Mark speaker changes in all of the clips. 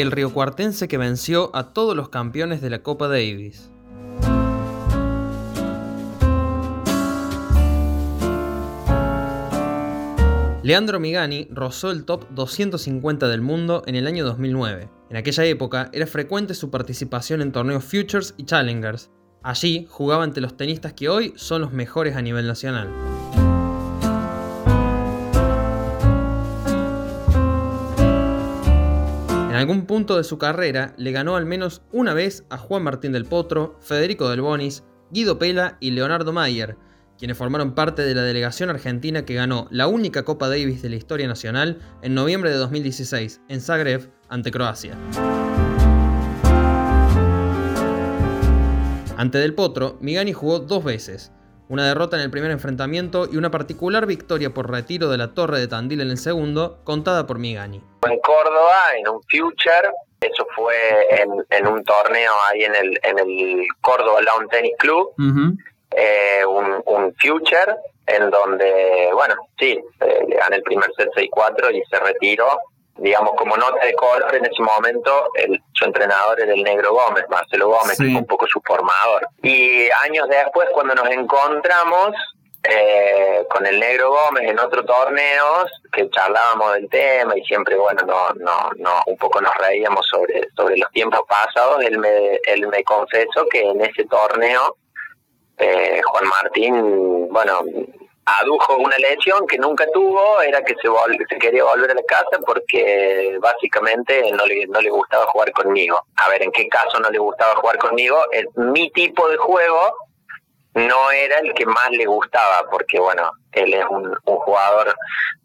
Speaker 1: el riocuartense que venció a todos los campeones de la Copa Davis. Leandro Migani rozó el top 250 del mundo en el año 2009. En aquella época era frecuente su participación en torneos Futures y Challengers. Allí jugaba ante los tenistas que hoy son los mejores a nivel nacional. Algún punto de su carrera le ganó al menos una vez a Juan Martín del Potro, Federico del Bonis, Guido Pela y Leonardo Mayer, quienes formaron parte de la delegación argentina que ganó la única Copa Davis de la historia nacional en noviembre de 2016 en Zagreb ante Croacia. Ante Del Potro, Migani jugó dos veces, una derrota en el primer enfrentamiento y una particular victoria por retiro de la Torre de Tandil en el segundo, contada por Migani.
Speaker 2: En Córdoba, en un Future, eso fue en, un torneo ahí en el, en el Córdoba Lawn Tennis Club eh, un, un future en donde, bueno, sí, eh, le gané el primer set 6-4 y se retiró. Digamos, como nota de color, en ese momento el, su entrenador era el Negro Gómez, Marcelo Gómez, que fue un poco su formador. Y años después, cuando nos encontramos, eh, con el Negro Gómez en otro torneo que charlábamos del tema y siempre bueno no no no un poco nos reíamos sobre sobre los tiempos pasados él me él me confesó que en ese torneo eh, Juan Martín, bueno, adujo una lesión que nunca tuvo, era que se, se quería volver a la casa porque básicamente no le, no le gustaba jugar conmigo. A ver, ¿en qué caso no le gustaba jugar conmigo? mi tipo de juego no era el que más le gustaba, porque bueno, él es un, jugador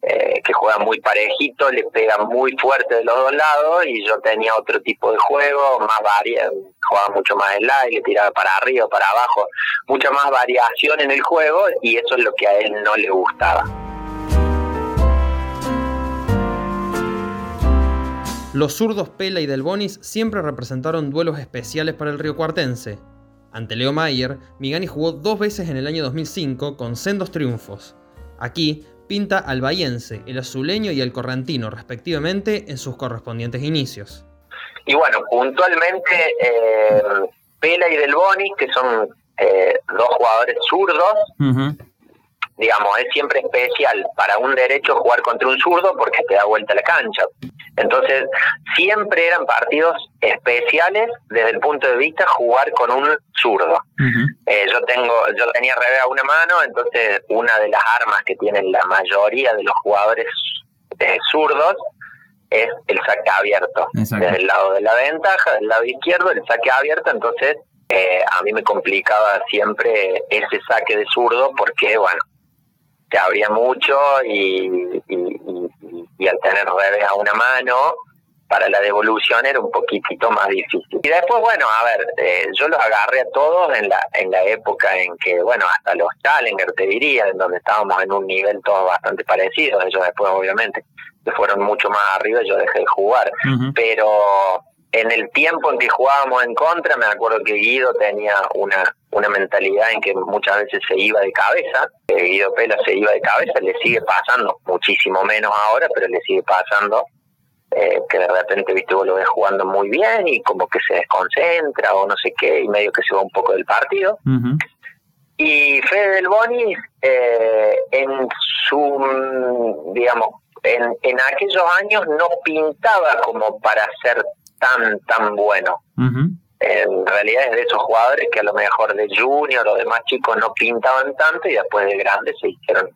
Speaker 2: eh, que juega muy parejito, le pega muy fuerte de los dos lados y yo tenía otro tipo de juego, más variedad, jugaba mucho más el aire, tiraba para arriba, para abajo, mucha más variación en el juego y eso es lo que a él no le gustaba.
Speaker 1: Los zurdos Pela y Del Bonis siempre representaron duelos especiales para el río cuartense, ante Leo Mayer, Migani jugó dos veces en el año 2005 con sendos triunfos. Aquí pinta al bahiense, el azuleño y el correntino, respectivamente, en sus correspondientes inicios.
Speaker 2: Y bueno, puntualmente, eh, Pela y Del Boni, que son eh, dos jugadores zurdos, digamos, es siempre especial para un derecho jugar contra un zurdo porque te da vuelta la cancha. Entonces, siempre eran partidos especiales desde el punto de vista jugar con un zurdo. Eh, yo tengo, yo tenía revés a una mano, entonces una de las armas que tienen la mayoría de los jugadores eh, zurdos es el saque abierto. Desde el lado de la ventaja, del lado izquierdo, el saque abierto, entonces eh, a mí me complicaba siempre ese saque de zurdo porque, bueno, te abría mucho y, y, al tener revés a una mano, para la devolución era un poquitito más difícil. Y después, bueno, a ver, eh, yo los agarré a todos en la, en la época en que, bueno, hasta los Challenger te diría, en donde estábamos en un nivel todos bastante parecido, ellos después obviamente se fueron mucho más arriba y yo dejé de jugar, pero en el tiempo en que jugábamos en contra, me acuerdo que Guido tenía una, una mentalidad en que muchas veces se iba de cabeza, Guido Pela se iba de cabeza, le sigue pasando, muchísimo menos ahora, pero le sigue pasando, eh, que de repente, viste, vos lo ves jugando muy bien y como que se desconcentra o no sé qué, y medio que se va un poco del partido. Y Fede del Boni, eh, en su, digamos, en, en aquellos años no pintaba como para ser tan, tan bueno. En realidad es de esos jugadores que a lo mejor de junior o de más chicos no pintaban tanto y después de grandes se hicieron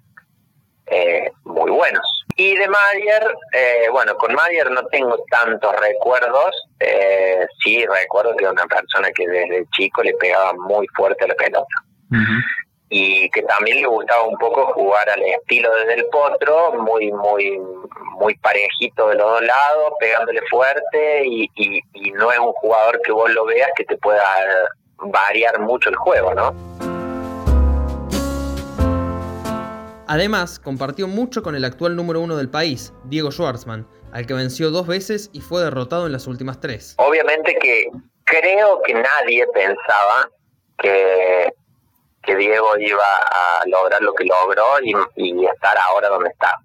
Speaker 2: eh, muy buenos. Y de Mayer, eh, bueno, con Mayer no tengo tantos recuerdos. Eh, sí, recuerdo que era una persona que desde chico le pegaba muy fuerte la pelota y que también le gustaba un poco jugar al estilo de Del Potro, muy, muy, muy parejito de los dos lados, pegándole fuerte y, y, no es un jugador que vos lo veas que te pueda variar mucho el juego, ¿no?
Speaker 1: Además, compartió mucho con el actual número uno del país, Diego Schwartzman, al que venció dos veces y fue derrotado en las últimas tres.
Speaker 2: Obviamente que creo que nadie pensaba que que Diego iba a lograr lo que logró y, estar ahora donde está.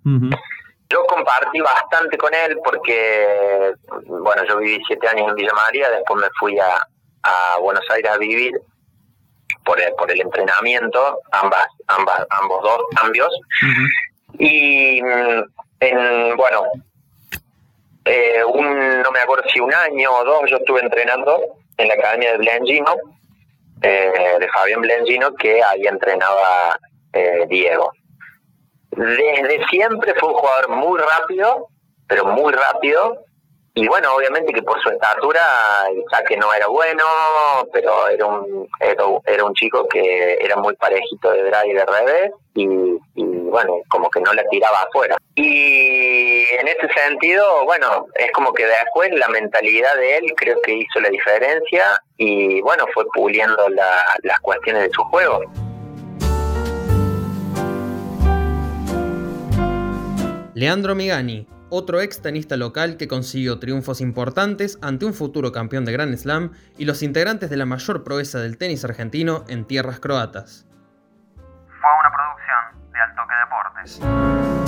Speaker 2: Yo compartí bastante con él porque, bueno, yo viví siete años en Villa María, después me fui a, a Buenos Aires a vivir por el, por el entrenamiento, ambas, ambas, ambos dos cambios. Y en, bueno, eh, un, no me acuerdo si un año o dos yo estuve entrenando en la academia de Blengino, eh, de Fabián Blengino, que ahí entrenaba eh, Diego. Desde siempre fue un jugador muy rápido, pero muy rápido, y bueno, obviamente que por su estatura el saque no era bueno, pero era un era, un chico que era muy parejito de drive y de revés y, bueno, como que no la tiraba afuera. Y en ese sentido, bueno, es como que después la mentalidad de él creo que hizo la diferencia y bueno, fue puliendo las cuestiones de su juego.
Speaker 1: Leandro Migani, otro ex tenista local que consiguió triunfos importantes ante un futuro campeón de Grand Slam y los integrantes de la mayor proeza del tenis argentino en tierras croatas.
Speaker 3: Fue una producción de Altoque Deportes.